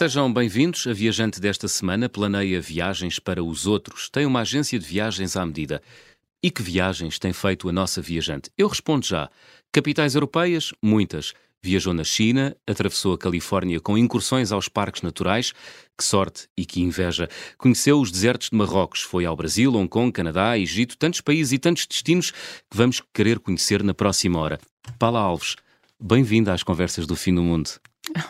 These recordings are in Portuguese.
Sejam bem-vindos. A viajante desta semana planeia viagens para os outros. Tem uma agência de viagens à medida. E que viagens tem feito a nossa viajante? Eu respondo já. Capitais europeias? Muitas. Viajou na China, atravessou a Califórnia com incursões aos parques naturais. Que sorte e que inveja. Conheceu os desertos de Marrocos, foi ao Brasil, Hong Kong, Canadá, Egito, tantos países e tantos destinos que vamos querer conhecer na próxima hora. Paula Alves, bem-vinda às Conversas do Fim do Mundo.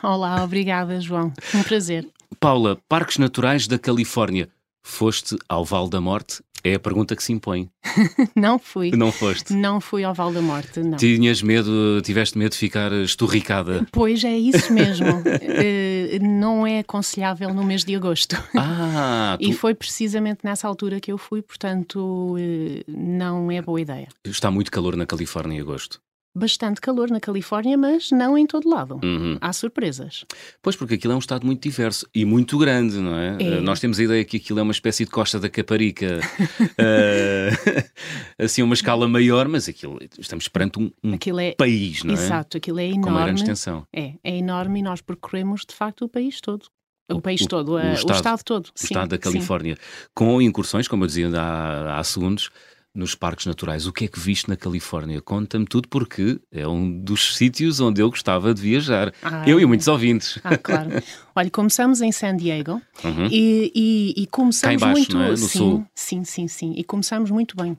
Olá, obrigada, João. Um prazer. Paula, Parques Naturais da Califórnia. Foste ao Val da Morte? É a pergunta que se impõe. não fui. Não foste? Não fui ao Val da Morte, não. Tinhas medo, tiveste medo de ficar esturricada? Pois é isso mesmo. uh, não é aconselhável no mês de agosto. Ah! Tu... E foi precisamente nessa altura que eu fui, portanto, uh, não é boa ideia. Está muito calor na Califórnia em agosto bastante calor na Califórnia, mas não em todo lado. Uhum. Há surpresas. Pois, porque aquilo é um estado muito diverso e muito grande, não é? é. Uh, nós temos a ideia que aquilo é uma espécie de costa da Caparica, uh, assim, uma escala maior, mas aquilo, estamos perante um, um é, país, não é? Exato, aquilo é enorme. Com uma grande extensão. É, é enorme e nós percorremos, de facto, o país todo. O, país todo, o, o, estado, o estado, todo. O sim, estado da Califórnia. Sim. Com incursões, como eu dizia há, há segundos, nos parques naturais. O que é que viste na Califórnia? Conta-me tudo, porque é um dos sítios onde eu gostava de viajar. Ah, eu e muitos ouvintes. Ah, claro. Olha, começamos em San Diego uhum. e, e, e, começamos baixo, muito. É? No sim, sul. sim, sim, sim. E começamos muito bem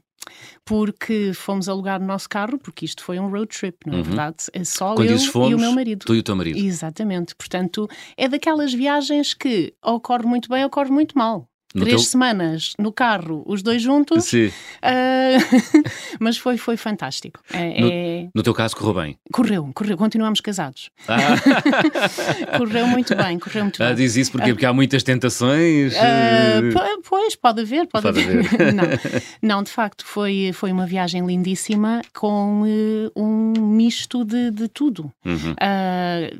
porque fomos alugar o nosso carro, porque isto foi um road trip, não é uhum. verdade? É só Quando eu fomos, e o meu marido. Tu e o teu marido. Exatamente. Portanto, é daquelas viagens que ocorre muito bem, ocorre muito mal. No Três teu... semanas no carro, os dois juntos. Sim. Uh... mas foi, foi fantástico. É, no, é... no, teu caso, correu bem? Correu, correu. Continuamos casados. Ah. correu muito bem, correu muito ah, bem. Diz isso porque, porque há muitas tentações? Uh... Pois, pode haver, pode, pode haver. haver. não. não, de facto, foi, foi uma viagem lindíssima com uh, um misto de, de tudo. Uhum.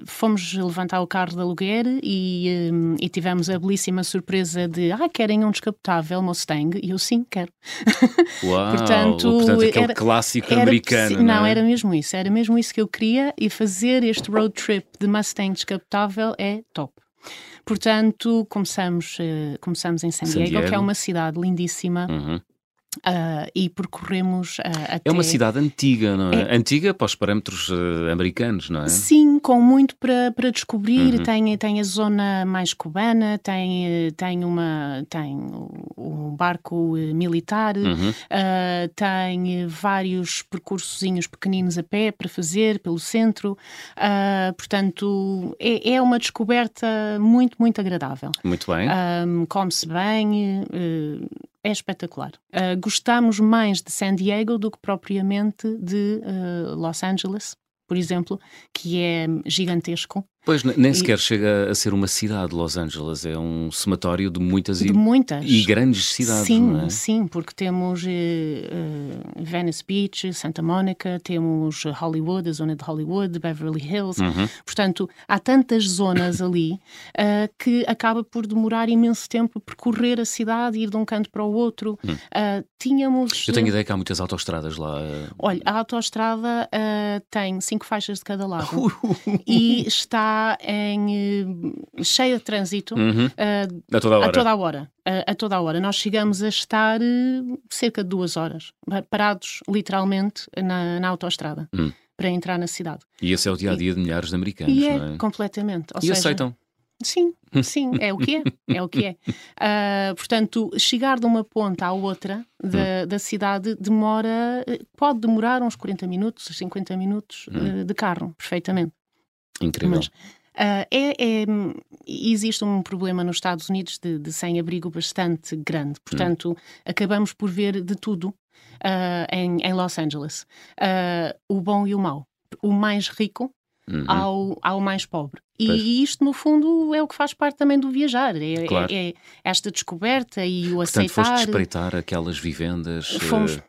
fomos levantar o carro de aluguer e, e tivemos a belíssima surpresa de ah, querem um descapotável Mustang? E eu sim, quero. Uau, portanto, portanto aquele era, clássico era, americano. Não, não é? era mesmo isso, era mesmo isso que eu queria e fazer este road trip de Mustang descapotável é top. Portanto, começamos, uh, começamos em San Diego, San Diego, que é uma cidade lindíssima. Uhum. Uh, e percorremos uh, até... É uma cidade antiga, não é? é... Antiga para os parâmetros uh, americanos, não é? Sim, com muito para, para descobrir. Uhum. Tem, tem a zona mais cubana, tem, tem, uma, tem um barco militar, uhum. tem vários percursozinhos pequeninos a pé para fazer pelo centro. portanto, é, é uma descoberta muito, muito agradável. Muito bem. Come-se bem é espetacular. Uh, gostamos mais de San Diego do que propriamente de uh, Los Angeles, por exemplo, que é gigantesco. Pois, nem sequer chega a ser uma cidade, Los Angeles, é um somatório de muitas, de e, muitas. e grandes cidades. Sim, é? sim, porque temos uh, Venice Beach, Santa Monica, temos Hollywood, a zona de Hollywood, Beverly Hills. Uhum. Portanto, há tantas zonas ali uh, que acaba por demorar imenso tempo percorrer a cidade, ir de um canto para o outro. Uhum. Uh, tínhamos. Eu tenho ideia que há muitas autoestradas lá. Olha, a autoestrada tem cinco faixas de cada lado e está em uh, cheia de trânsito uhum. uh, a toda a hora. A toda a hora. A, a toda a hora. Nós chegamos a estar uh, cerca de duas horas, parados literalmente na, na autoestrada. Uhum. Para entrar na cidade. E esse é o dia a dia de milhares de americanos, e é, é? Completamente. Ou e seja, aceitam. Sim, sim, é o que é. É o que é. Uh, portanto, chegar de uma ponta à outra da, hum. da cidade demora, pode demorar uns 40 minutos, 50 minutos hum. de carro, perfeitamente. Incrível. Mas, Uh, é, é, existe um problema nos Estados Unidos de, de sem-abrigo bastante grande, portanto, hum. acabamos por ver de tudo uh, em, em, Los Angeles: uh, o bom e o mau, o mais rico uhum. ao, ao mais pobre. E pois. isto, no fundo, é o que faz parte também do viajar: é, claro. é, é esta descoberta e o Portanto, aceitar. Foste espreitar aquelas vivendas. Fomos,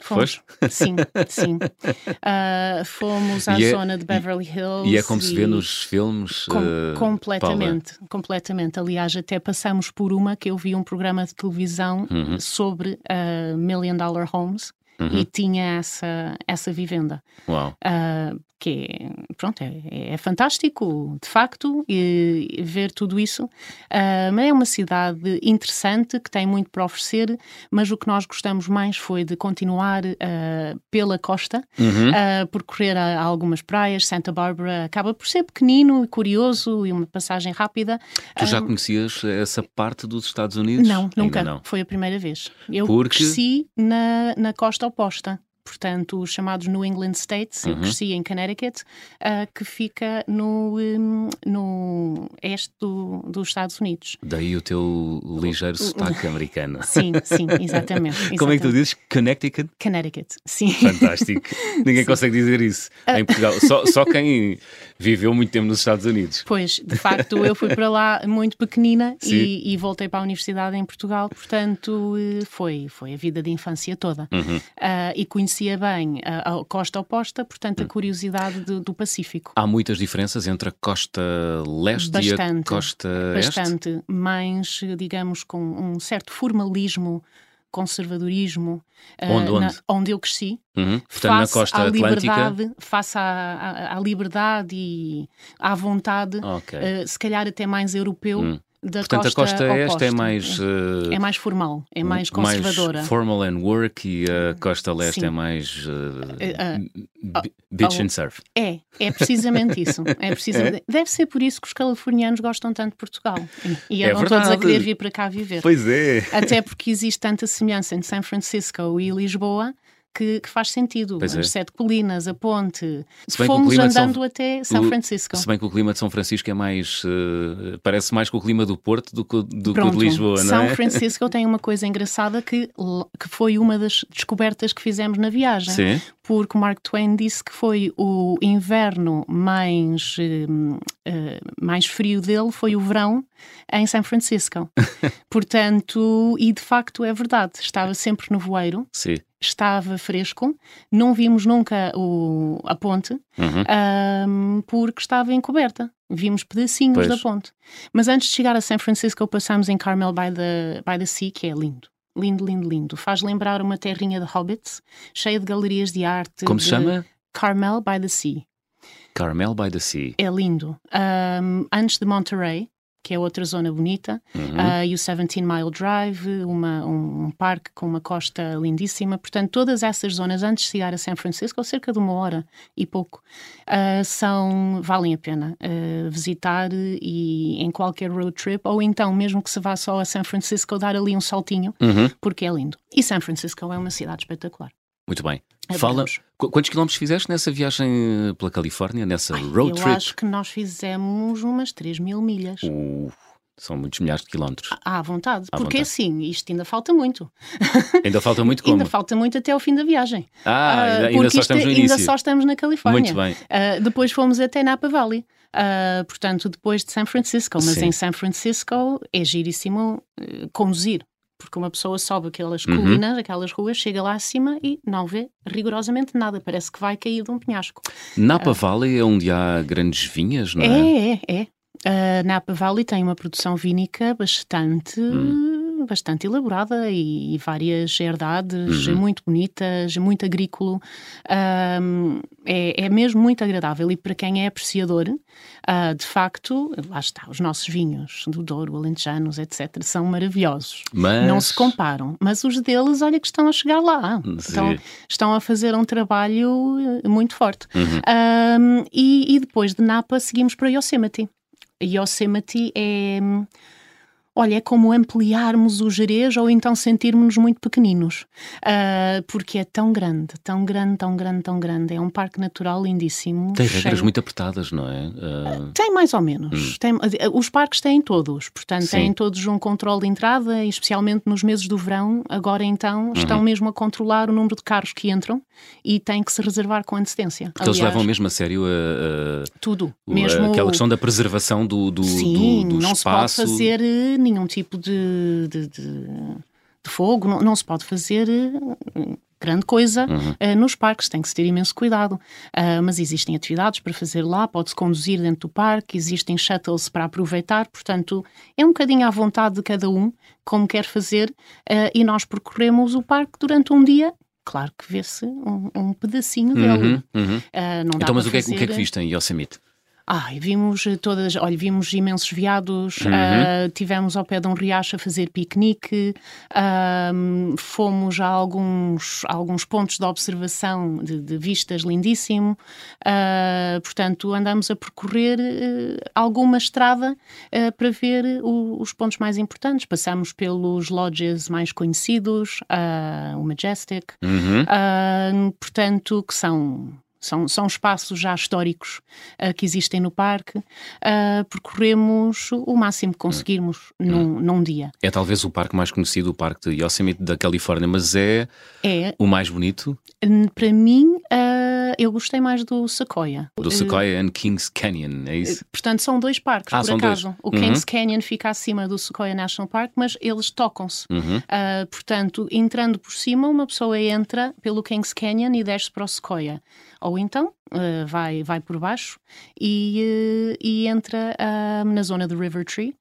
Fomos. Sim, sim. Uh, fomos à é, zona de Beverly Hills. E é como e... se vê nos filmes. Com, uh, completamente, Paula. completamente. Aliás, até passamos por uma que eu vi um programa de televisão uhum. sobre uh, Million Dollar Homes. Uhum. e tinha essa, essa vivenda. Uau. Uh, que é, pronto, é, é, fantástico, de facto, e, ver tudo isso. Uh, é uma cidade interessante, que tem muito para oferecer, mas o que nós gostamos mais foi de continuar uh, pela costa, uhum. uh, percorrer a, a, algumas praias. Santa Bárbara acaba por ser pequenino e curioso e uma passagem rápida. Tu já conhecias essa parte dos Estados Unidos? Não, nunca. Não. Foi a primeira vez. Eu Porque... cresci na, na costa oposta portanto, os chamados New England States, uhum. eu cresci em Connecticut, uh, que fica no, um, no este do, dos Estados Unidos. Daí o teu ligeiro sotaque americano. Sim, sim, exatamente, exatamente. Como é que tu dizes? Connecticut? Connecticut, sim. Fantástico. Ninguém sim. consegue dizer isso em Portugal. Só, só quem viveu muito tempo nos Estados Unidos. Pois, de facto, eu fui para lá muito pequenina e, e, voltei para a universidade em Portugal, portanto, eh, foi, foi a vida de infância toda. Uhum. Uh, e conheci conhecia bem a, a costa oposta, portanto, a hum. curiosidade do, do, Pacífico. Há muitas diferenças entre a costa leste bastante, e a costa bastante, este? mais, digamos, com um certo formalismo conservadorismo onde, uh, onde? Na, onde eu cresci uhum. Portanto, na costa liberdade, face à, à, à, liberdade e à vontade okay. uh, se calhar até mais europeu hum da Portanto, costa a costa oposta. este é mais. Uh, é mais formal, é mais conservadora. Mais formal and work e a costa leste Sim. é mais. Uh, uh, beach and surf. É, é precisamente isso. É precisamente, é? Deve ser por isso que os californianos gostam tanto de Portugal. E andam é todos a querer vir para cá viver. Pois é. Até porque existe tanta semelhança entre São Francisco e Lisboa que, que faz sentido. Pois As é. Sete Colinas, a ponte. Fomos andando São... até São Francisco. Se bem que o clima de São Francisco é mais. Uh, parece mais com o clima do Porto do que, do que o de Lisboa, não é? São Francisco tem uma coisa engraçada que, que foi uma das descobertas que fizemos na viagem. Sim. Porque Mark Twain disse que foi o inverno mais, uh, mais frio dele, foi o verão em São Francisco. Portanto, e de facto é verdade, estava sempre no voeiro. Sim estava fresco, não vimos nunca o, a ponte, uhum. um, porque estava encoberta. Vimos pedacinhos pois. da ponte. Mas antes de chegar a São Francisco, passámos em Carmel by the, by the Sea, que é lindo. Lindo, lindo, lindo. Faz lembrar uma terrinha de hobbits, cheia de galerias de arte. Como se chama? Carmel by the Sea. Carmel by the Sea. É lindo. Um, antes de Monterey, que é outra zona bonita, uhum. uh, e o 17 Mile Drive, uma, um, um, parque com uma costa lindíssima. Portanto, todas essas zonas, antes de chegar a São Francisco, cerca de uma hora e pouco, uh, são, valem a pena uh, visitar e em qualquer road trip, ou então, mesmo que se vá só a São Francisco, dar ali um saltinho, uhum. porque é lindo. E São Francisco é uma cidade espetacular. Muito bem. Fala, quantos quilómetros fizeste nessa viagem pela Califórnia, nessa Ai, road eu trip? Eu acho que nós fizemos umas 3 mil milhas. Uh, são muitos milhares de quilómetros. À vontade, à porque vontade. assim, isto ainda falta muito. Ainda falta muito como? ainda falta muito até ao fim da viagem. Ah, uh, ainda, só estamos no início. Ainda só estamos na Califórnia. Muito bem. Uh, depois fomos até Napa Valley. Uh, portanto, depois de São Francisco, mas Sim. em São Francisco é giríssimo conduzir porque uma pessoa sobe aquelas uhum. colinas, aquelas ruas, chega lá acima e não vê rigorosamente nada, parece que vai cair de um penhasco. Napa uh, Valley é onde há grandes vinhas, não é? É, é, é. Uh, Napa Valley tem uma produção vínica bastante. Hum bastante elaborada e, e várias herdades uhum. muito bonitas, muito agrícola. Um, é, é, mesmo muito agradável e para quem é apreciador, uh, de facto, lá está, os nossos vinhos do Douro, alentejanos, etc., são maravilhosos. Mas... Não se comparam, mas os deles, olha que estão a chegar lá. Estão, estão a fazer um trabalho eh, muito forte. Uhum. Um, e, e depois de Napa seguimos para Yosemite. Yosemite é olha, é como ampliarmos o Jerez ou então sentirmos-nos muito pequeninos, uh, porque é tão grande, tão grande, tão grande, tão grande. É um parque natural lindíssimo. Tem cheio... regras muito apertadas, não é? Uh... Tem mais ou menos. Hum. Tem, os parques têm todos, portanto, Sim. têm todos um controle de entrada, especialmente nos meses do verão. Agora então uhum. estão mesmo a controlar o número de carros que entram e têm que se reservar com antecedência. Porque Aliás, eles levam mesmo a sério a, a tudo, mesmo aquela questão da preservação do, do, Sim, do, do não espaço. se pode fazer eh, nenhum tipo de, de, de, de fogo, não, não, se pode fazer eh, grande coisa uhum. uh, nos parques, tem que se ter imenso cuidado. Uh, mas existem atividades para fazer lá, pode-se conduzir dentro do parque, existem shuttles para aproveitar, portanto, é um bocadinho à vontade de cada um, como quer fazer, uh, e nós percorremos o parque durante um dia claro que vê-se um, um, pedacinho dele. Uhum, uhum. Uh, então, mas o que, é, o que é que viste em Yosemite? Ai, vimos eh, todas, olha, vimos imensos veados, uhum. uh, tivemos ao pé de um riacho a fazer piquenique, uh, fomos a alguns, a alguns pontos de observação de, de vistas lindíssimo, uh, portanto andamos a percorrer alguma estrada para ver o, os pontos mais importantes. Passamos pelos lodges mais conhecidos, o Majestic, uhum. portanto, que são são, são espaços já históricos uh, que existem no parque. Uh, percorremos o máximo que conseguirmos hum. num, hum. num, dia. É talvez o parque mais conhecido, o Parque de Yosemite da Califórnia, mas é, é. o mais bonito? Para mim, uh, eu gostei mais do Sequoia. Do Sequoia and Kings Canyon, é isso? Portanto, são dois parques, ah, por acaso. Dois. O Kings uhum. Canyon fica acima do Sequoia National Park, mas eles tocam-se. Uhum. portanto, entrando por cima, uma pessoa entra pelo Kings Canyon e desce para o Sequoia ou então uh, vai, vai por baixo e, uh, e entra uh, na zona do River Tree,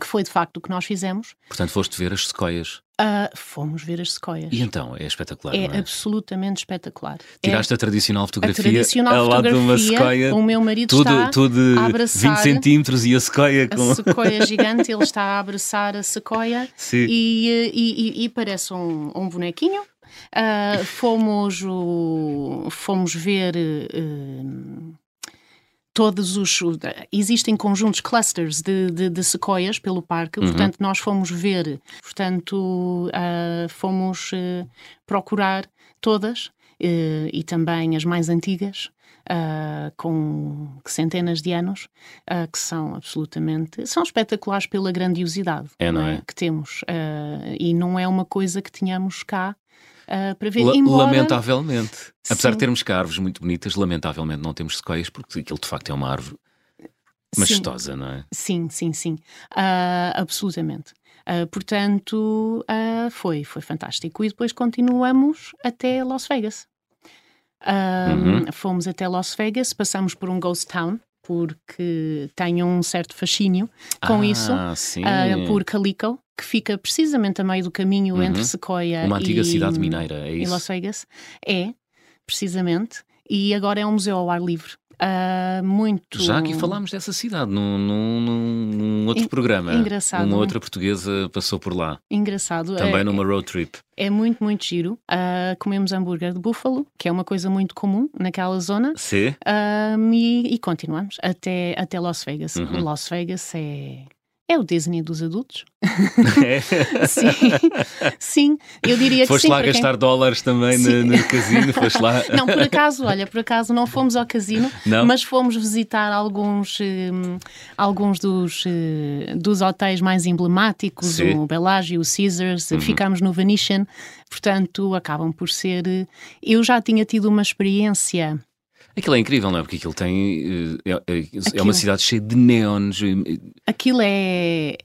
que foi de facto o que nós fizemos. Portanto, foste ver as sequoias. Uh, fomos ver as sequoias. E então, é espetacular. É, é? absolutamente espetacular. Tiraste é a tradicional fotografia a tradicional ao lado de uma sequoia. O meu marido tudo, está tudo a abraçar 20 centímetros e a sequoia com... A sequoia gigante, ele está a abraçar a sequoia e, e, e, e, parece um, um bonequinho. Uh, fomos, o, fomos ver. Uh, todos os. Existem conjuntos, clusters de, de, de sequoias pelo parque, uhum. portanto, nós fomos ver, portanto, uh, fomos uh, procurar todas uh, e também as mais antigas. com centenas de anos, que são absolutamente são espetaculares pela grandiosidade é, não é? que temos e não é uma coisa que tínhamos cá uh, para ver. L embora... Lamentavelmente. Apesar Sim. de termos cá árvores muito bonitas, lamentavelmente não temos sequoias, porque aquilo de facto é uma árvore majestosa, não é? Sim, sim, sim. Uh, absolutamente. Uh, portanto, uh, foi, foi fantástico. E depois continuamos até Las Vegas. Uhum. Fomos até Las Vegas, passamos por um ghost town, porque tenho um certo fascínio com ah, isso, uh, por Calico, que fica precisamente a meio do caminho uhum. entre Sequoia Uma antiga e, cidade mineira, é isso? Las Vegas. É, precisamente. E agora é um museu ao ar livre. Uh, muito. Já aqui falámos dessa cidade num, num, num outro programa. Engraçado. Uma outra portuguesa passou por lá. Engraçado. Também é, numa road trip. É muito, muito giro. Uh, comemos hambúrguer de búfalo, que é uma coisa muito comum naquela zona. Sim. Uh, e, e, continuamos até, até Las Vegas. Uhum. Las Vegas é é o Disney dos adultos. É? sim, sim, eu diria foste que sim. Foste lá gastar quem... dólares também no, no, casino? Foste lá... Não, por acaso, olha, por acaso não fomos ao casino, não? mas fomos visitar alguns, um, alguns dos, uh, dos hotéis mais emblemáticos, sim. o Bellagio, o Caesars, uhum. ficámos no Venetian, portanto acabam por ser... Uh, eu já tinha tido uma experiência Aquilo é incrível, não é? Porque aquilo tem. Eh, é, é, é uma cidade cheia de neons. Aquilo é,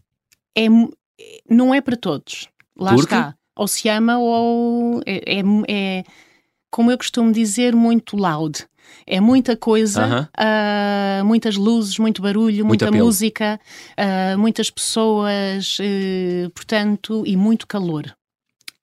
é. Não é para todos. Lá Porque? está. Ou se ama ou. É, é, é, como eu costumo dizer, muito loud. É muita coisa, uh -huh. uh, muitas luzes, muito barulho, muito muita música, uh, muitas pessoas, eh, portanto, e muito calor.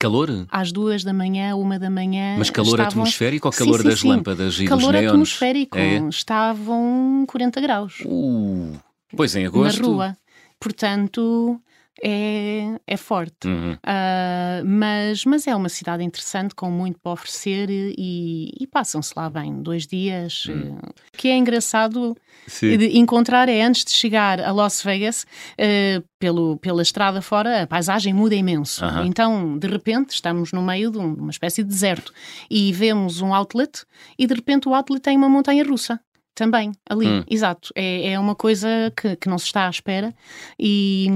Calor? Às duas da manhã, uma da manhã. Mas calor estavam... atmosférico ou calor sim, sim, das sim. lâmpadas e calor dos neons? atmosférico. É. Estavam 40 graus. Uh, pois em agosto. Na rua. Portanto, é, é forte. Uhum. Uh, mas, mas é uma cidade interessante, com muito para oferecer e, e passam-se lá bem dois dias. Uhum. Uh, que é engraçado encontrar é antes de chegar a Las Vegas, uh, pelo, pela estrada fora, a paisagem muda imenso. Uhum. Então, de repente, estamos no meio de uma espécie de deserto e vemos um outlet e de repente o outlet tem uma montanha russa. Também, ali, hum. exato. É, é uma coisa que, que não se está à espera e,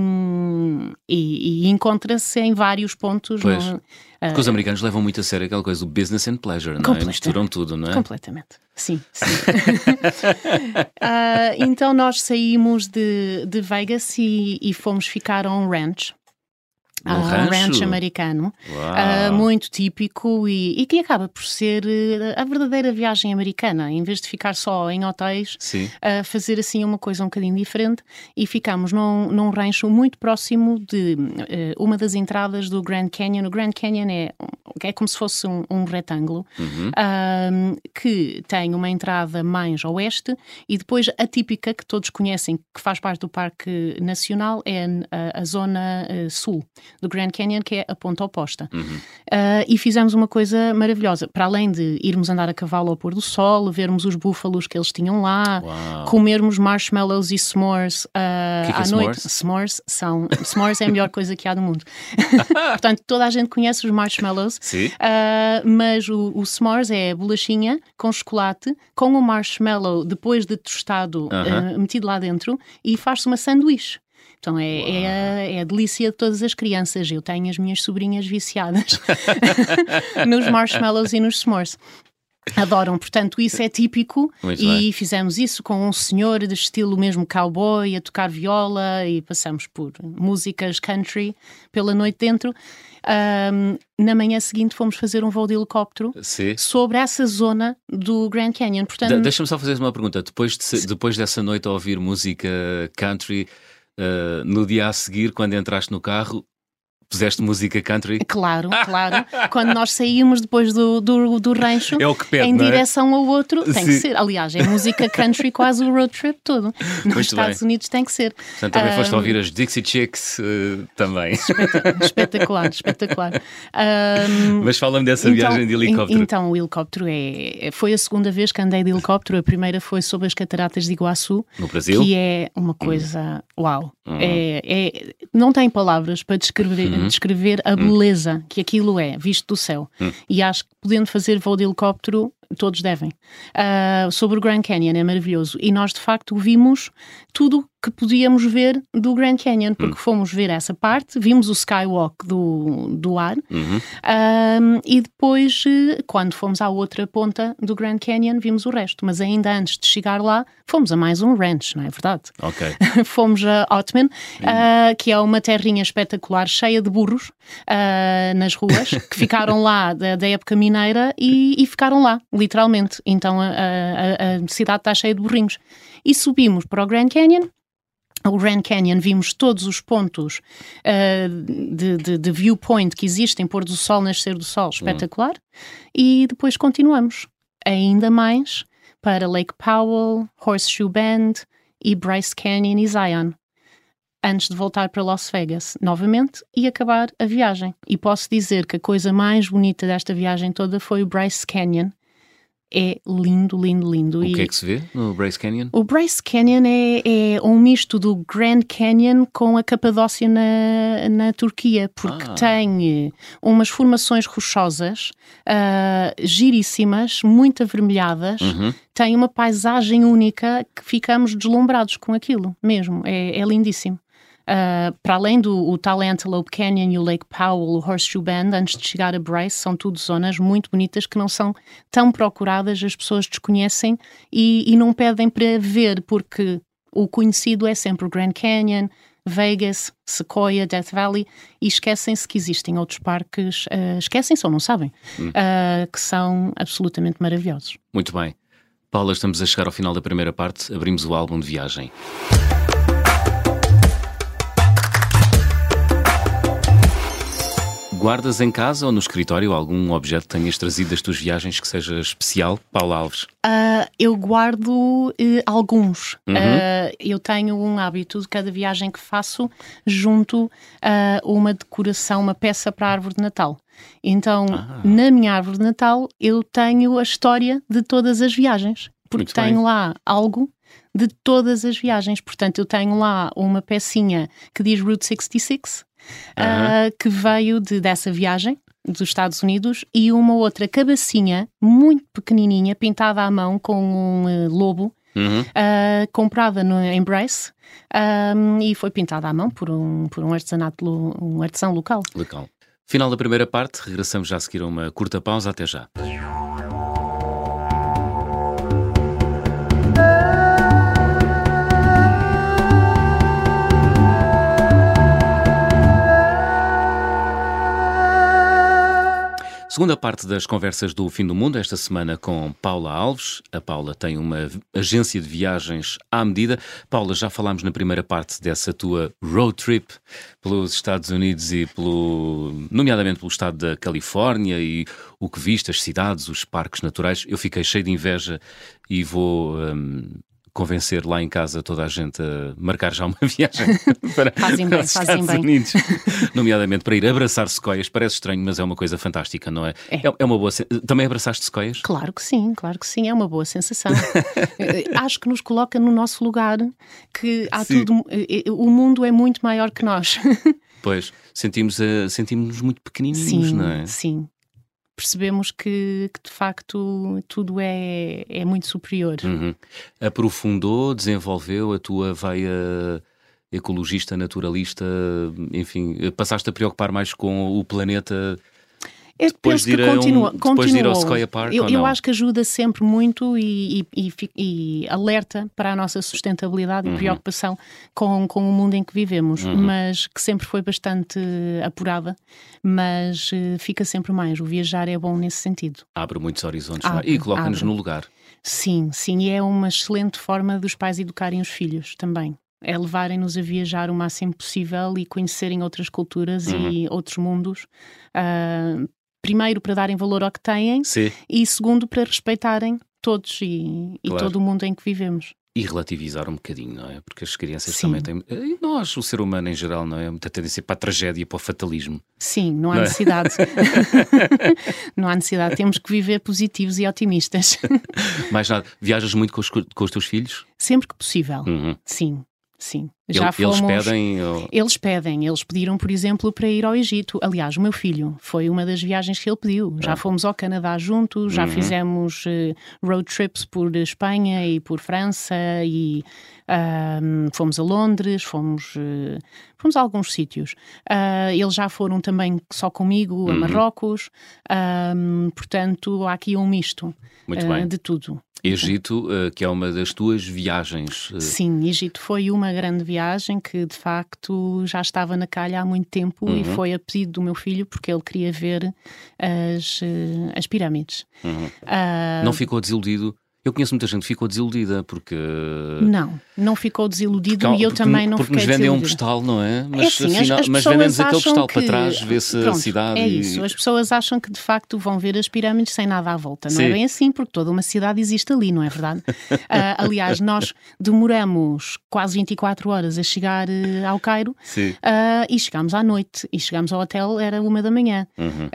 e, e encontra-se em vários pontos. Pois. No, Porque uh, os americanos levam muito a sério aquela coisa do business and pleasure, não é? Misturam tudo, não é? Completamente. Sim, sim. uh, então nós saímos de, de Vegas e, e fomos ficar a um ranch um uh, rancho? rancho americano, uh, muito típico e, e, que acaba por ser uh, a verdadeira viagem americana. Em vez de ficar só em hotéis, uh, fazer assim uma coisa um bocadinho diferente e ficámos num, num rancho muito próximo de uma das entradas do Grand Canyon. O Grand Canyon é é como se fosse um, um retângulo, uhum. um, que tem uma entrada mais oeste e depois a típica que todos conhecem, que faz parte do Parque Nacional, é a, a zona uh, sul do Grand Canyon, que é a ponta oposta. Uhum. Uh, e fizemos uma coisa maravilhosa. Para além de irmos andar a cavalo ao pôr do sol, vermos os búfalos que eles tinham lá, Uau. comermos marshmallows e s'mores uh, que que é à é noite. S'mores? s'mores são. S'mores é a melhor coisa que há do mundo. Portanto, toda a gente conhece os marshmallows, uh, mas o, o s'mores é bolachinha com chocolate, com o marshmallow depois de tostado uh -huh. uh, metido lá dentro e faz-se uma sanduíche. Então é, é a, é, a, delícia de todas as crianças. Eu tenho as minhas sobrinhas viciadas nos marshmallows e nos s'mores. Adoram, portanto, isso é típico Muito e bem. fizemos isso com um senhor de estilo mesmo cowboy a tocar viola e passamos por músicas country pela noite dentro. Um, na manhã seguinte fomos fazer um voo de helicóptero Sim. sobre essa zona do Grand Canyon. Portanto, Deixa-me só fazer uma pergunta. Depois, de, depois dessa noite a ouvir música country, uh, no dia a seguir, quando entraste no carro, Puseste música country? Claro, claro. Quando nós saímos depois do, do, do rancho é o que pede, em é? direção ao outro, tem Sim. que ser. Aliás, é música country quase o road trip todo. Nos Muito Estados bem. Unidos tem que ser. Portanto, também um, foste ouvir as Dixie Chicks uh, também. Espetacular, espetacular. Um, Mas fala-me dessa então, viagem de helicóptero. Então, o helicóptero é. Foi a segunda vez que andei de helicóptero. A primeira foi sobre as cataratas de Iguaçu. No Brasil? Que é uma coisa. Uau! Uhum. É, é, não tem palavras para descrever, uhum. descrever a beleza que aquilo é, visto do céu. Uhum. E acho que podendo fazer voo de helicóptero todos devem. Uh, sobre o Grand Canyon, é maravilhoso. E nós, de facto, vimos tudo que podíamos ver do Grand Canyon, porque uhum. fomos ver essa parte, vimos o skywalk do, do ar, uhum. uh, e depois, eh, quando fomos à outra ponta do Grand Canyon, vimos o resto. Mas ainda antes de chegar lá, fomos a mais um ranch, não é verdade? Ok. fomos a Otman, uh, que é uma terrinha espetacular, cheia de burros nas ruas, que ficaram lá da, da época mineira e, e ficaram lá literalmente. Então a, a, a cidade está cheia de burrinhos. E subimos para o Grand Canyon, o Grand Canyon vimos todos os pontos uh, de, de, de, viewpoint que existem, pôr do sol, nascer do sol, espetacular. Uhum. E depois continuamos ainda mais para Lake Powell, Horseshoe Bend e Bryce Canyon e Zion. Antes de voltar para Las Vegas novamente e acabar a viagem. E posso dizer que a coisa mais bonita desta viagem toda foi o Bryce Canyon, é lindo, lindo, lindo. O e que é que se vê no Bryce Canyon? O Bryce Canyon é, é um misto do Grand Canyon com a Capadócia na, na Turquia, porque ah. tem eh, umas formações rochosas uh, giríssimas, muito avermelhadas, uhum. tem uma paisagem única que ficamos deslumbrados com aquilo mesmo. É, é lindíssimo. Uh, para além do tal Antelope Canyon e o Lake Powell, o Horseshoe Bend, antes de chegar a Bryce, são tudo zonas muito bonitas que não são tão procuradas, as pessoas desconhecem e, e não pedem para ver, porque o conhecido é sempre o Grand Canyon, Vegas, Sequoia, Death Valley e esquecem-se que existem outros parques, uh, esquecem-se ou não sabem, hum. uh, que são absolutamente maravilhosos. Muito bem. Paula, estamos a chegar ao final da primeira parte, abrimos o álbum de viagem. Guardas em casa ou no escritório algum objeto que tenhas trazido das tuas viagens que seja especial, Paula Alves? Uh, eu guardo uh, alguns. Uhum. Uh, eu tenho um hábito de cada viagem que faço junto a uma decoração, uma peça para a árvore de Natal. Então, ah. na minha árvore de Natal, eu tenho a história de todas as viagens, porque Muito tenho bem. lá algo de todas as viagens. Portanto, eu tenho lá uma pecinha que diz Route 66, uh, que veio de, dessa viagem dos Estados Unidos e uma outra cabecinha muito pequenininha pintada à mão com um uh, lobo Uhum. Uh, comprada no Embrace um, e foi pintada à mão por um, por um artesanato, um artesão local. Local. Final da primeira parte, regressamos já a seguir a uma curta pausa. Até já. Segunda parte das conversas do Fim do Mundo, esta semana com Paula Alves. A Paula tem uma agência de viagens à medida. Paula, já falámos na primeira parte dessa tua road trip pelos Estados Unidos e pelo, nomeadamente pelo estado da Califórnia e o que viste, as cidades, os parques naturais. Eu fiquei cheio de inveja e vou um, convencer lá em casa toda a gente a marcar já uma viagem para, fazem bem, os Estados bem. Unidos, nomeadamente para ir abraçar sequoias. Parece estranho, mas é uma coisa fantástica, não é? É, é, é uma boa. Também abraçaste sequoias? Claro que sim, claro que sim, é uma boa sensação. Eh, acho que nos coloca no nosso lugar, que há sim. tudo. Eh, eh, o mundo é muito maior que nós. Pois, sentimos, uh, sentimos muito pequenininhos, sim, não é? Sim, percebemos que, que, de facto tudo é, é muito superior. Uhum. Aprofundou, desenvolveu a tua veia ecologista, naturalista, enfim, passaste a preocupar mais com o planeta eu depois penso que continua, um, depois de ir ao Sequoia Park eu, eu acho que ajuda sempre muito e, e, e, alerta para a nossa sustentabilidade uhum. e preocupação com, com o mundo em que vivemos, uhum. mas que sempre foi bastante apurada, mas uh, fica sempre mais. O viajar é bom nesse sentido. Abre muitos horizontes é? abre, e coloca-nos no lugar. Sim, sim, e é uma excelente forma dos pais educarem os filhos também é levarem-nos a viajar o máximo possível e conhecerem outras culturas uhum. e outros mundos, uh, primeiro para darem valor ao que têm Sim. e segundo para respeitarem todos e, e todo o mundo em que vivemos. E relativizar um bocadinho, não é? Porque as crianças Sim. também têm. E nós, o ser humano em geral, não é? Muita tendência para a tragédia, para o fatalismo. Sim, não há não é? necessidade. não há necessidade. Temos que viver positivos e otimistas. Mais nada. Viajas muito com os, com os teus filhos? Sempre que possível. Uhum. Sim. Sim, já fomos. Eles pedem? Ou... Eles pedem. Eles pediram, por exemplo, para ir ao Egito. Aliás, o meu filho foi uma das viagens que ele pediu. Já ah. fomos ao Canadá juntos, já uhum. fizemos uh, road trips por Espanha e por França e uh, fomos a Londres, fomos, uh, fomos a alguns sítios. Uh, eles já foram também só comigo a uhum. Marrocos. portanto, há aqui um misto de tudo. Egito, uh, que é uma das tuas viagens. Uh... Sim, Egito foi uma grande viagem que de facto já estava na calha há muito tempo uhum. e foi a pedido do meu filho porque ele queria ver as, uh, as pirâmides. Uhum. Não ficou desiludido eu conheço muita gente que ficou desiludida porque. Não, não ficou desiludido porque, e eu também não porque fiquei Porque nos vendem um postal, não é? Mas, é assim, afinal, as, as mas vendem-nos aquele postal que... para trás, vê-se a cidade. É isso, as pessoas acham que de facto vão ver as pirâmides sem nada à volta. Não é Sim. é bem assim, porque toda uma cidade existe ali, não é verdade? uh, aliás, nós demoramos quase 24 horas a chegar uh, ao Cairo uh, e chegámos à noite. E chegámos ao hotel, era uma da manhã. Uhum.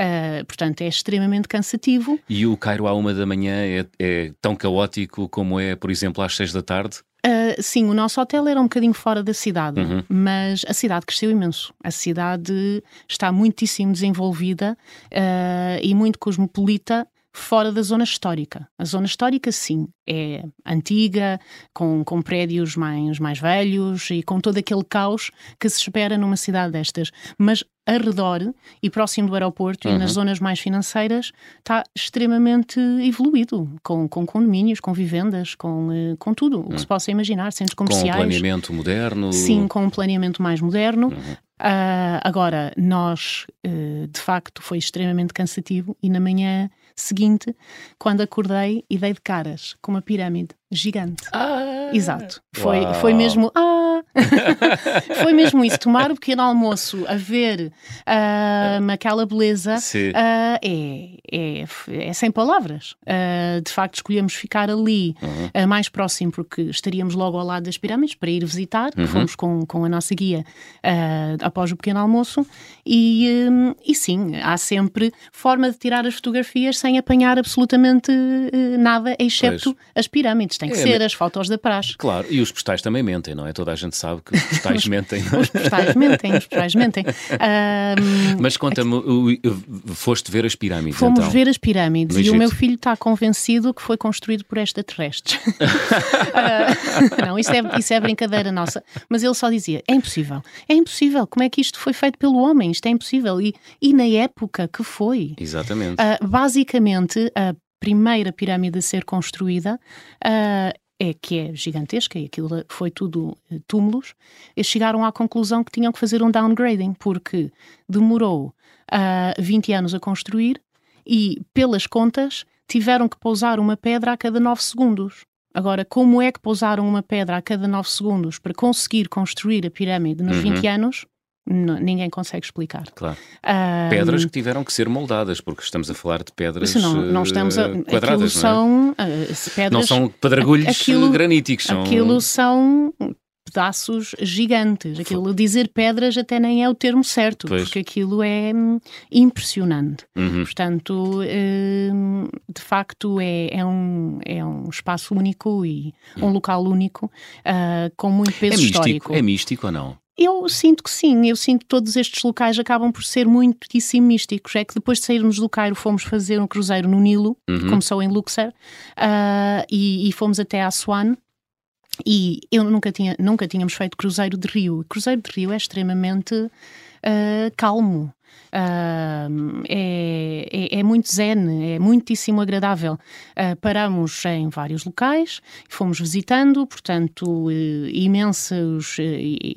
portanto, é extremamente cansativo. E o Cairo à uma da manhã é, é tão caótico caótico como é, por exemplo, às seis da tarde? Uh, sim, o nosso hotel era um bocadinho fora da cidade, uhum. mas a cidade cresceu imenso. A cidade está muitíssimo desenvolvida uh, e muito cosmopolita fora da zona histórica. A zona histórica, sim, é antiga, com, com prédios mais, mais velhos e com todo aquele caos que se espera numa cidade destas. Mas a redor e próximo do aeroporto uhum. e nas uhum. zonas mais financeiras está extremamente evoluído, com, com condomínios, com vivendas, com, eh, com tudo o que uhum. se possa imaginar, centros comerciais. Com um planeamento moderno. Sim, com um planeamento mais moderno. Uhum. Uh, agora, nós, uh, de facto, foi extremamente cansativo e na manhã seguinte, quando acordei e dei de caras com uma pirâmide gigante. Ah, Exato. Foi, foi mesmo. Ah! foi mesmo isso. Tomar o pequeno almoço a ver uh, aquela beleza uh, é, é, é, sem palavras. Uh, de facto, escolhemos ficar ali uhum. mais próximo, porque estaríamos logo ao lado das pirâmides para ir visitar. Uhum. Fomos com, com a nossa guia após o pequeno almoço. E, um, e sim, há sempre forma de tirar as fotografias sem apanhar absolutamente nada, excepto pois. as pirâmides tem que é, ser, as fotos da praxe. Claro, e os postais também mentem, não é? Toda a gente sabe que os postais mentem. Os postais mentem, os postais mentem. Um, Mas conta-me, foste ver as pirâmides Fomos então, ver as pirâmides e o meu filho está convencido que foi construído por extraterrestres. uh, não, isso é, isso é brincadeira nossa. Mas ele só dizia, é impossível, é impossível, como é que isto foi feito pelo homem? Isto é impossível. E, e na época que foi. Exatamente. Uh, basicamente, a primeira pirâmide a ser construída uh, é que é gigantesca e aquilo foi tudo uh, túmulos, eles chegaram à conclusão que tinham que fazer um downgrading, porque demorou uh, ah, 20 anos a construir e, pelas contas, tiveram que pousar uma pedra a cada 9 segundos. Agora, como é que pousaram uma pedra a cada 9 segundos para conseguir construir a pirâmide nos uhum. 20 anos? Ninguém consegue explicar. Claro. Um, pedras que tiveram que ser moldadas, porque estamos a falar de pedras não, não estamos a, quadradas, não é? são uh, pedras, não são pedregulhos aquilo, graníticos, são... aquilo são pedaços gigantes. Aquilo dizer pedras até nem é o termo certo, pois. porque aquilo é hum, impressionante. Uhum. Portanto, hum, de facto, é, é, um, é um espaço único e um uhum. local único uh, com muito peso é místico, histórico. É místico ou não? Eu sinto que sim, eu sinto que todos estes locais acabam por ser muitíssimo místicos. É que depois de sairmos do Cairo fomos fazer um cruzeiro no Nilo, uhum. começou em Luxor, uh, e, e, fomos até Aswan, e eu nunca, tinha, nunca tínhamos feito cruzeiro de rio. Cruzeiro de rio é extremamente uh, calmo. Uh, é, é, é, muito zen, é muitíssimo agradável. Uh, paramos em vários locais, fomos visitando, portanto, imensos,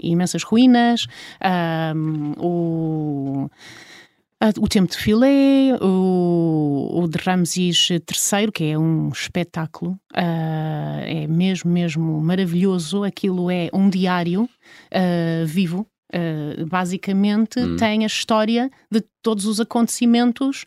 imensas ruínas, o o Tempo de Filé, o, o de Ramses III, que é um espetáculo, uh, é mesmo, mesmo maravilhoso. Aquilo é um diário uh, vivo. Uh, basicamente hum. tem a história de todos os acontecimentos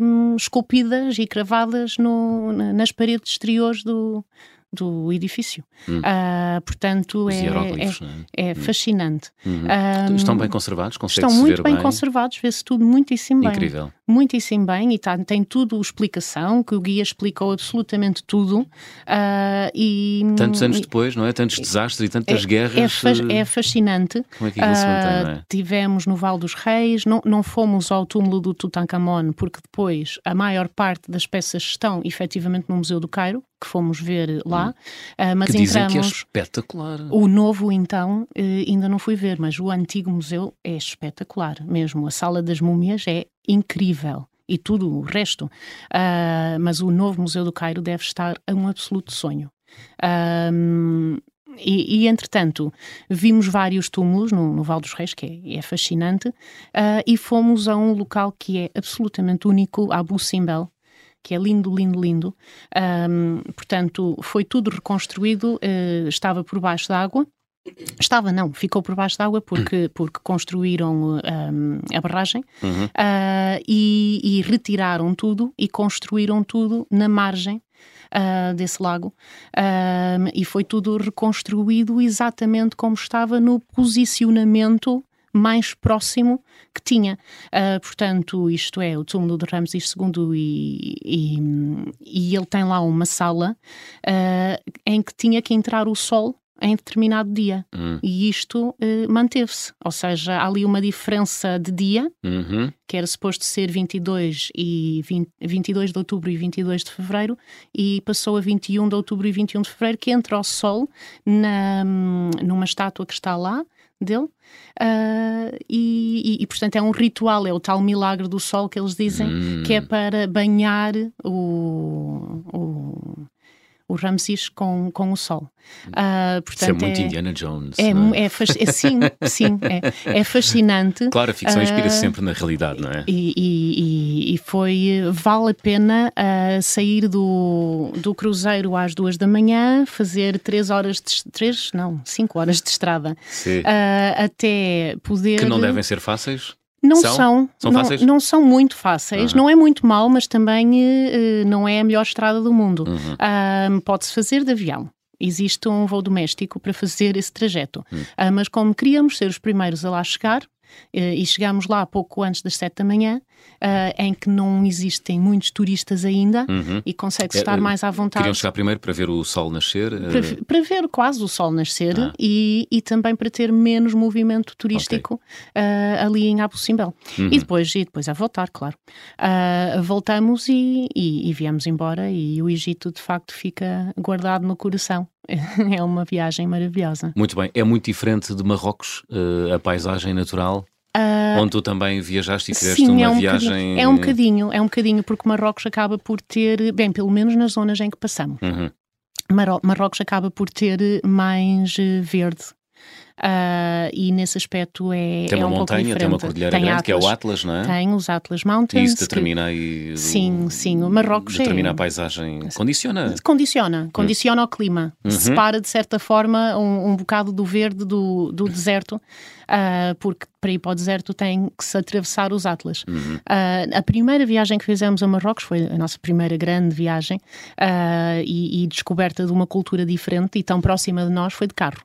um, esculpidas e cravadas no, nas paredes exteriores do, do edifício. Hum. Uh, portanto, Os é, é, é, é, fascinante. Uhum. Um, estão bem conservados? Estão muito bem, bem, conservados, vê-se tudo muitíssimo bem. Incrível. Muitíssimo bem e tá, tem tudo explicação, que o guia explicou absolutamente tudo. Uh, e, Tantos anos depois, não é? Tantos desastres e tantas é, guerras. É, é, fascinante. Como é que aquilo se mantém, é? Tivemos no Val dos Reis, não, não fomos ao túmulo do Tutankhamon, porque depois a maior parte das peças estão efetivamente no Museu do Cairo, que fomos ver lá, uh, mas que dizem entramos... que é espetacular. O novo, então, uh, ainda não fui ver, mas o antigo museu é espetacular mesmo. A Sala das Múmias é incrível e tudo o resto. Uh, mas o novo Museu do Cairo deve estar a um absoluto sonho. E, e, entretanto, vimos vários túmulos no, no Val dos Reis, que é, é fascinante, uh, e fomos a um local que é absolutamente único, Abu Simbel, que é lindo, lindo, lindo. Um, portanto, foi tudo reconstruído, uh, estava por baixo d'água. Estava, não, ficou por baixo d'água porque, porque construíram um, a barragem uhum. uh, e, e, retiraram tudo e construíram tudo na margem uh, desse lago uh, e foi tudo reconstruído exatamente como estava no posicionamento mais próximo que tinha. Uh, portanto, isto é, o túmulo de Ramses II e, e, e ele tem lá uma sala uh, em que tinha que entrar o sol em determinado dia. Hum. E isto uh, manteve-se. Ou seja, há ali uma diferença de dia, uhum. que era suposto ser 22, e 20, 22 de outubro e 22 de fevereiro, e passou a 21 de outubro e 21 de fevereiro, que entra o sol na, numa estátua que está lá dele. Uh, e, e, e, portanto é um ritual, é o tal milagre do sol que eles dizem, hum. que é para banhar o, o, o Ramses com, com o sol. Uh, portanto, Isso é muito é, Indiana Jones. É, é? é, é sim, sim, é, é fascinante. Claro, a ficção uh, inspira-se sempre na realidade, não é? E, e, e foi, vale a pena uh, sair do, do cruzeiro às duas da manhã, fazer três horas, de, três, não, cinco horas de estrada, até poder... Que não devem ser fáceis? Não são. São, são não? Não são muito fáceis. Uhum. Não é muito mal, mas também uh, não é a melhor estrada do mundo. Uhum. Uh, Pode-se fazer de avião. Existe um voo doméstico para fazer esse trajeto. Uhum. Uh, mas como queríamos ser os primeiros a lá chegar, e chegámos lá pouco antes das sete da manhã, uh, em que não existem muitos turistas ainda uhum. e consegue-se estar é, mais à vontade. Queriam chegar primeiro para ver o sol nascer? Para, para ver quase o sol nascer ah. e, e também para ter menos movimento turístico okay. ali em Abu Simbel. Uhum. E, depois, e depois a voltar, claro. Voltamos e, e, e viemos embora e o Egito de facto fica guardado no coração. é uma viagem maravilhosa. Muito bem. É muito diferente de Marrocos, uh, a paisagem natural? Uh, onde tu também viajaste e fizeste uma é um viagem. É um bocadinho, é um bocadinho, porque Marrocos acaba por ter, bem, pelo menos nas zonas em que passamos, uhum. Marrocos acaba por ter mais eh, verde. Uh, e nesse aspecto é, tem é uma um montanha, tem uma cordilheira tem grande Atlas, que é o Atlas, não é? Tem os Atlas Mountains. E isso determina aí. Sim, sim. O Marrocos determina é, a paisagem. Condiciona. Condiciona, condiciona hum. o clima. Uhum. Separa, de certa forma, um, um bocado do verde do, do deserto, uh, porque para ir para o deserto tem que se atravessar os Atlas. Uhum. Uh, a primeira viagem que fizemos a Marrocos foi a nossa primeira grande viagem uh, e, e, descoberta de uma cultura diferente e tão próxima de nós foi de carro.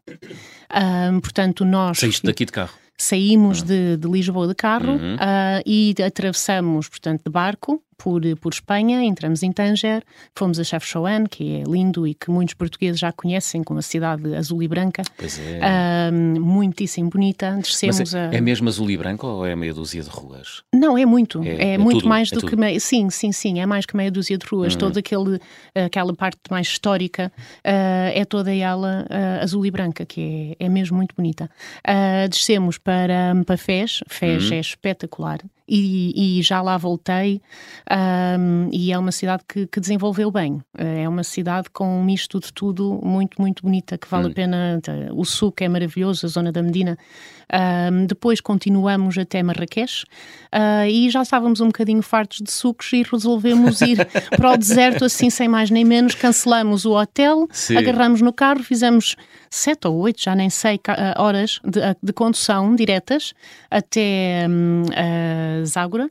Portanto, nós. Saíste daqui de carro? Saímos de, de Lisboa de carro Uhum. e atravessamos, portanto, de barco por, por Espanha, entramos em Tanger, fomos a Chefchaouen, que é lindo e que muitos portugueses já conhecem como a cidade azul e branca. Pois é. Muitíssimo bonita. Descemos Mas é, a... é mesmo azul e branco ou é meia dúzia de ruas? Não, é muito. É- É, é muito tudo, mais é do que meia. Sim, sim, sim. É mais que meia dúzia de ruas. Uhum. Toda aquele, aquela parte mais histórica ah, é toda ela ah, azul e branca, que é, é mesmo muito bonita. Ah, descemos para, para Fez. Fez Uhum. é espetacular. E, e já lá voltei ah, e é uma cidade que, que desenvolveu bem. Ah, É uma cidade com um misto de tudo muito, muito bonita, que vale Hum. a pena. O suco é maravilhoso, a zona da Medina. Ah, depois continuamos até Marrakech ah, e já estávamos um bocadinho fartos de sucos e resolvemos ir para o deserto assim, sem mais nem menos. Cancelamos o hotel, Sim. agarramos no carro, fizemos sete ou oito, já nem sei, ah, horas de, de condução diretas até hum, a Zagora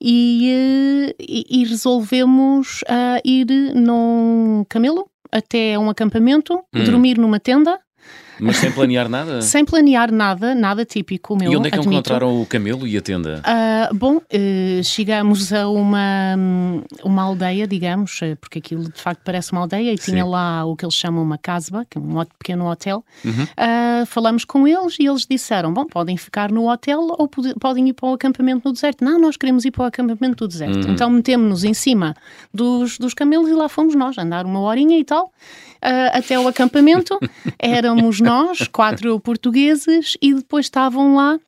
e, eh, e- e resolvemos ah, ir num camelo até um acampamento, Hum. dormir numa tenda, Mas sem planear nada? sem planear nada, nada típico meu. e onde é que admito. encontraram o camelo e a tenda? Ah, bom, eh, chegamos a uma, uma aldeia, digamos, eh, porque aquilo de facto parece uma aldeia e Sim. tinha lá o que eles chamam uma casba, que é um pequeno hotel. Uhum. Ah, falamos com eles e eles disseram: Bom, podem ficar no hotel ou pode- podem ir para o acampamento no deserto. Não, nós queremos ir para o acampamento do deserto. Uhum. Então metemos-nos em cima dos, dos camelos e lá fomos nós, andar uma horinha e tal. Até o acampamento, éramos nós, quatro portugueses, e depois estavam lá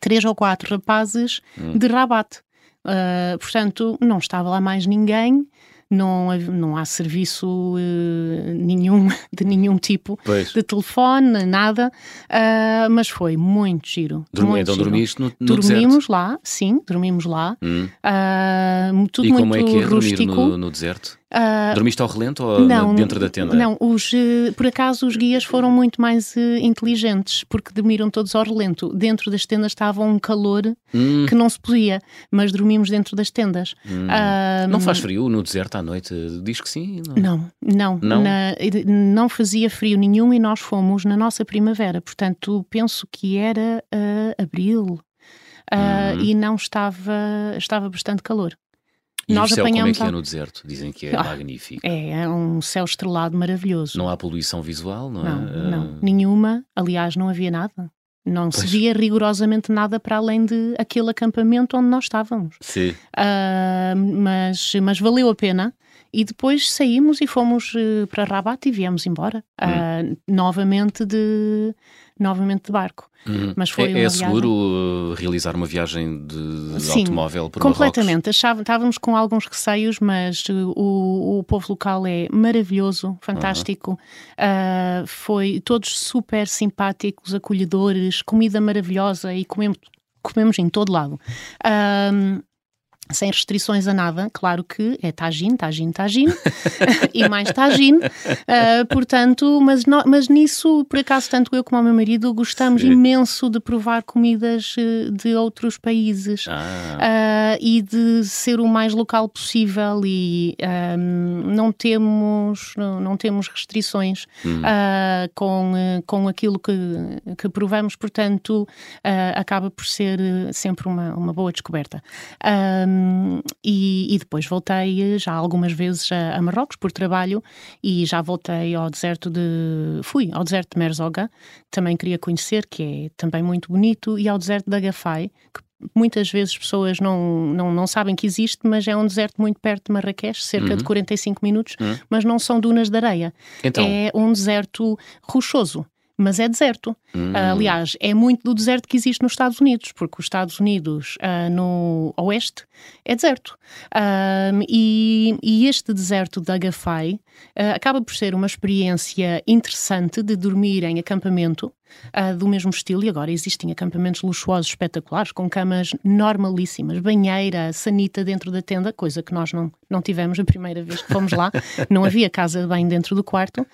três ou quatro rapazes Hum. de Rabat. Ah, portanto, não estava lá mais ninguém, não, não há serviço eh, nenhum, de nenhum tipo Pois. de telefone, nada, ah, mas foi muito giro. Dormi- muito então giro. dormiste no, no Dormimos deserto? lá, sim, dormimos lá. Hum. Ah, tudo E muito como é que é dormir rústico. no, no deserto? Ah, Dormiste ao relento ou não, dentro da tenda? Não, os, eh, por acaso os guias foram muito mais eh, inteligentes, porque dormiram todos ao relento. Dentro das tendas estava um calor Hum, que não se podia, mas dormimos dentro das tendas. hum. Ah, Não faz frio no deserto à noite? Diz que sim. Não. Não, não, Não? na- não fazia frio nenhum e nós fomos na nossa primavera, portanto penso que era ah, abril Uhum. e não estava, estava bastante calor. E Nós o céu como é apanhamos que é no deserto? Dizem que é Ah, magnífico. É, é um céu estrelado maravilhoso. Não há poluição visual, não é? Não, Ah, não, nenhuma. Aliás, não havia nada. Não se Pois. via rigorosamente nada para além de aquele acampamento onde nós estávamos. Sim. Ah, mas, mas valeu a pena. E depois saímos e fomos eh, para Rabat e viemos embora. Ah, novamente, de, novamente de barco. Hum. Mas foi é, é viagem- seguro uh, realizar uma viagem de Sim, automóvel por Completamente. Achava- Estávamos com alguns receios, mas uh, o, o povo local é maravilhoso, fantástico. Ah, foi todos super simpáticos, acolhedores, comida maravilhosa e comemos, comemos em todo lado. Ahm, sem restrições a nada, claro que é tagine, tagine, tagine e mais tagine, Ah, portanto, mas, no- mas nisso, por acaso, tanto eu como o meu marido gostamos Sim. imenso de provar comidas eh, de outros países. Ah, Ah, e de ser o mais local possível e ahm, não temos não, não temos restrições hum. ah, com, com aquilo que, que provamos, portanto acaba por ser sempre uma, uma boa descoberta. E, e depois voltei eh, já algumas vezes a, a Marrocos por trabalho e já voltei ao deserto de fui ao deserto de Merzouga, também queria conhecer, que é também muito bonito, e ao deserto de Agafai, que muitas vezes pessoas não, não, não sabem que existe, mas é um deserto muito perto de Marrakech, cerca de Uhum. 45 minutos, Uhum. mas não são dunas de areia. Então, É um deserto rochoso. Mas é deserto. hum, Ah, aliás, é muito do deserto que existe nos Estados Unidos, porque os Estados Unidos, ah, no oeste, é deserto. Ah, e, e este deserto de Agafai ah, acaba por ser uma experiência interessante de dormir em acampamento. Uh, do mesmo estilo, e agora existem acampamentos luxuosos espetaculares, com camas normalíssimas, banheira, sanita dentro da tenda, coisa que nós não, não tivemos a primeira vez que fomos lá, não havia casa de banho dentro do quarto.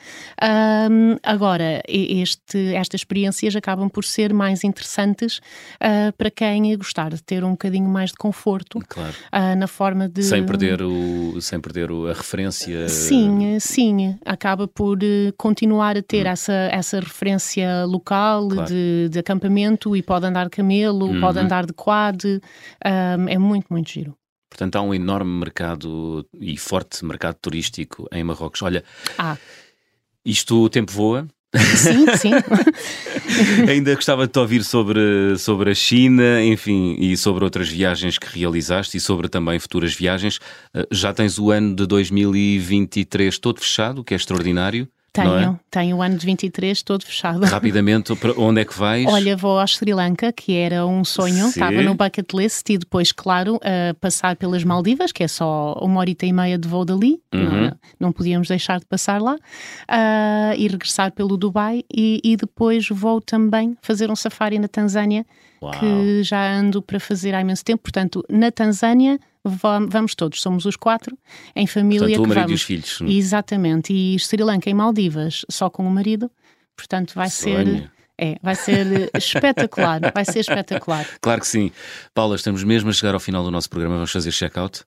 Um, agora, este, estas experiências acabam por ser mais interessantes uh, para quem gostar de ter um bocadinho mais de conforto claro. uh, na forma de. Sem perder, o, sem perder a referência. Sim, sim. Acaba por uh, continuar a ter hum. essa, essa referência local claro. de, de, acampamento e pode andar camelo, uhum. pode andar de quad. é muito, muito giro. Portanto, há um enorme mercado e forte mercado turístico em Marrocos. Olha, ah. isto o tempo voa, Sim, sim. Ainda gostava de te ouvir sobre, sobre a China, enfim, e sobre outras viagens que realizaste e sobre também futuras viagens. Eh, já tens o ano de 2023 todo fechado, o que é extraordinário. Tenho, é? tenho o ano de 23 todo fechado. Rapidamente, para onde é que vais? Olha, vou ao Sri Lanka, que era um sonho, estava no bucket list e depois, claro, uh, passar pelas Maldivas, que é só uma horita e meia de voo dali, uhum. não, não, podíamos deixar de passar lá, uh, e regressar pelo Dubai e, e depois vou também fazer um safari na Tanzânia, Uau. que já ando para fazer há imenso tempo, portanto, na Tanzânia vamos todos, somos os quatro, em família. Portanto, o marido vamos. e os filhos. Exatamente. E Sri Lanka em Maldivas, só com o marido. Portanto, vai Sonho. ser. É, vai ser espetacular, vai ser espetacular. Claro que sim. Paula, estamos mesmo a chegar ao final do nosso programa, vamos fazer check-out.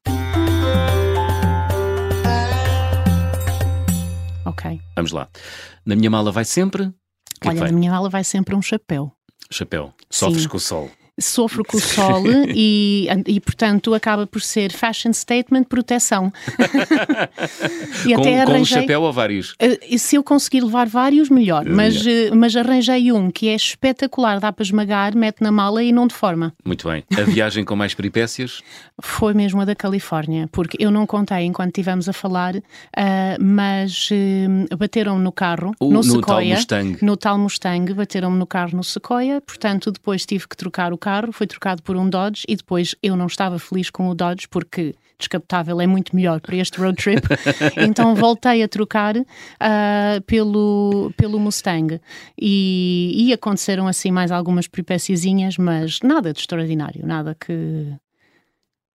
Ok. Vamos lá. Na minha mala vai sempre. É Olha, na minha mala vai sempre um chapéu. Chapéu. Sofres Sim. com o sol sofro com o sol e, e, portanto, acaba por ser fashion statement proteção. e com, até arranjei, com um chapéu ou vários? Uh, se eu conseguir levar vários, melhor. Mas, uh, mas arranjei um que é espetacular, dá para esmagar, mete na mala e não deforma. Muito bem. A viagem com mais peripécias? Foi mesmo a da Califórnia, porque eu não contei enquanto estivemos a falar, uh, mas bateram-me no carro, no, no Sequoia. Tal Mustang. No tal Mustang, bateram-me no carro no Sequoia, portanto, depois tive que trocar o carro carro, foi trocado por um Dodge e depois eu não estava feliz com o Dodge porque descapotável é muito melhor para este road trip. então voltei a trocar uh, pelo, pelo Mustang. E, e aconteceram assim mais algumas peripéciazinhas, mas nada de extraordinário, nada que.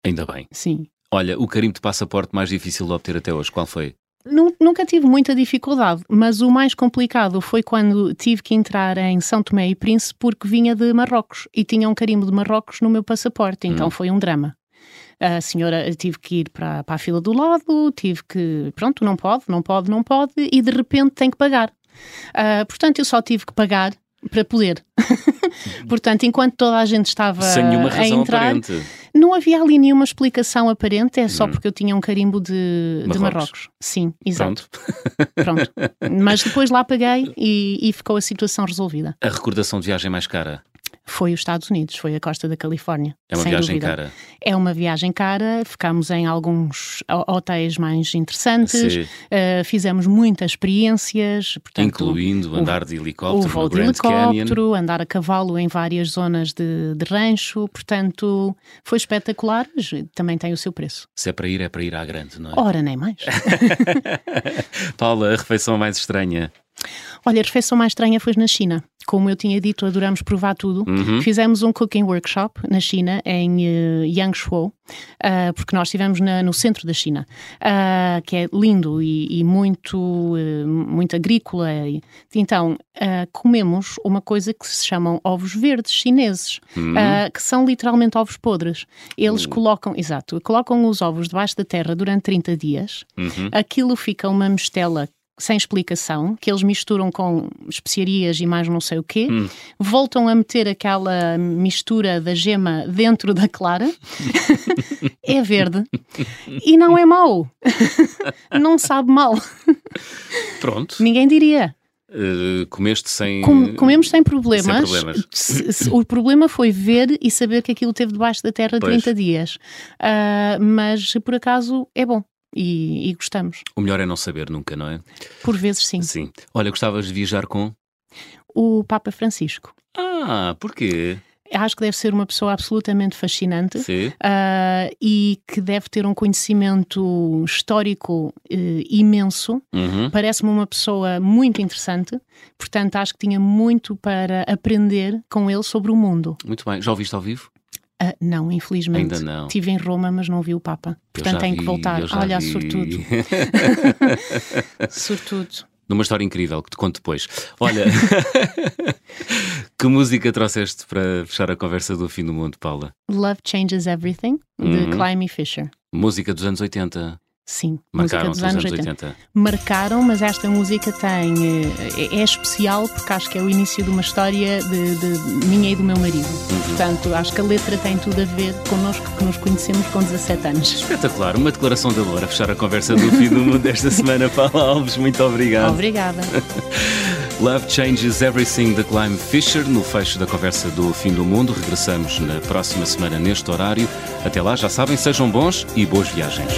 Ainda bem. Sim. Olha, o carimbo de passaporte mais difícil de obter até hoje, qual foi? Nunca tive muita dificuldade, mas o mais complicado foi quando tive que entrar em São Tomé e Príncipe porque vinha de Marrocos e tinha um carimbo de Marrocos no meu passaporte, então hum. foi um drama. A senhora tive que ir para, para a fila do lado, tive que, pronto, não pode, não pode, não pode, e de repente tem que pagar. Uh, portanto, eu só tive que pagar para poder. Portanto, enquanto toda a gente estava Sem nenhuma razão a entrar, aparente. não havia ali nenhuma explicação aparente, é só hum. porque eu tinha um carimbo de Marrocos. de Marrocos. Sim, exato. Pronto. Pronto. Mas depois lá paguei e, e ficou a situação resolvida. A recordação de viagem mais cara? Foi os Estados Unidos, foi a costa da Califórnia. É uma viagem dúvida. cara. É uma viagem cara, ficámos em alguns hotéis mais interessantes, uh, fizemos muitas experiências. Portanto, Incluindo andar de helicóptero o voo de helicóptero, Canyon. andar a cavalo em várias zonas de, de rancho, portanto foi espetacular, mas também tem o seu preço. Se é para ir, é para ir à grande, não é? Ora, nem mais. Paula, a refeição mais estranha? Olha, a refeição mais estranha foi na China. Como eu tinha dito, adoramos provar tudo. Uhum. Fizemos um cooking workshop na China, em uh, Yangshuo, uh, porque nós estivemos na, no centro da China, uh, que é lindo e, e muito, uh, muito agrícola. Então, comemos uma coisa que se chamam ovos verdes chineses, uhum. que são literalmente ovos podres. Eles uhum. colocam, exato, colocam os ovos debaixo da terra durante 30 dias, uhum. aquilo fica uma mistela sem explicação, que eles misturam com especiarias e mais não sei o quê, hum. voltam a meter aquela mistura da gema dentro da clara, é verde e não é mau. não sabe mal. Pronto. Ninguém diria. Uh, comeste sem. Com, comemos sem problemas. Sem problemas. o problema foi ver e saber que aquilo teve debaixo da terra pois. 30 dias. Uh, mas por acaso é bom e, e, gostamos. O melhor é não saber nunca, não é? Por vezes sim. Sim. Olha, gostavas de viajar com? O Papa Francisco. Ah, porquê? acho que deve ser uma pessoa absolutamente fascinante uh, e que deve ter um conhecimento histórico uh, imenso. Uhum. Parece-me uma pessoa muito interessante, portanto, acho que tinha muito para aprender com ele sobre o mundo. Muito bem. Já ouviste ao vivo? Uh, não, infelizmente. Ainda não. Estive em Roma, mas não vi o Papa. Portanto, tenho que voltar. Olha, vi. sortudo. sortudo numa história incrível que te conto depois. Olha, que música trouxeste para fechar a conversa do fim do mundo, Paula? Love Changes Everything, de uhum. Climby Fisher. Música dos anos 80. Sim, Marcaram música dos anos 80. 80. Marcaram, mas esta música tem é, é, especial porque acho que é o início de uma história de, de minha e do meu marido. Uhum. Portanto, acho que a letra tem tudo a ver connosco que nos conhecemos com 17 anos. Espetacular, uma declaração de amor a fechar a conversa do fim do mundo desta semana. Paula Alves, muito obrigado. Obrigada. Love Changes Everything da Climb Fisher, no fecho da conversa do fim do mundo. Regressamos na próxima semana neste horário. Até lá, já sabem, sejam bons e boas viagens.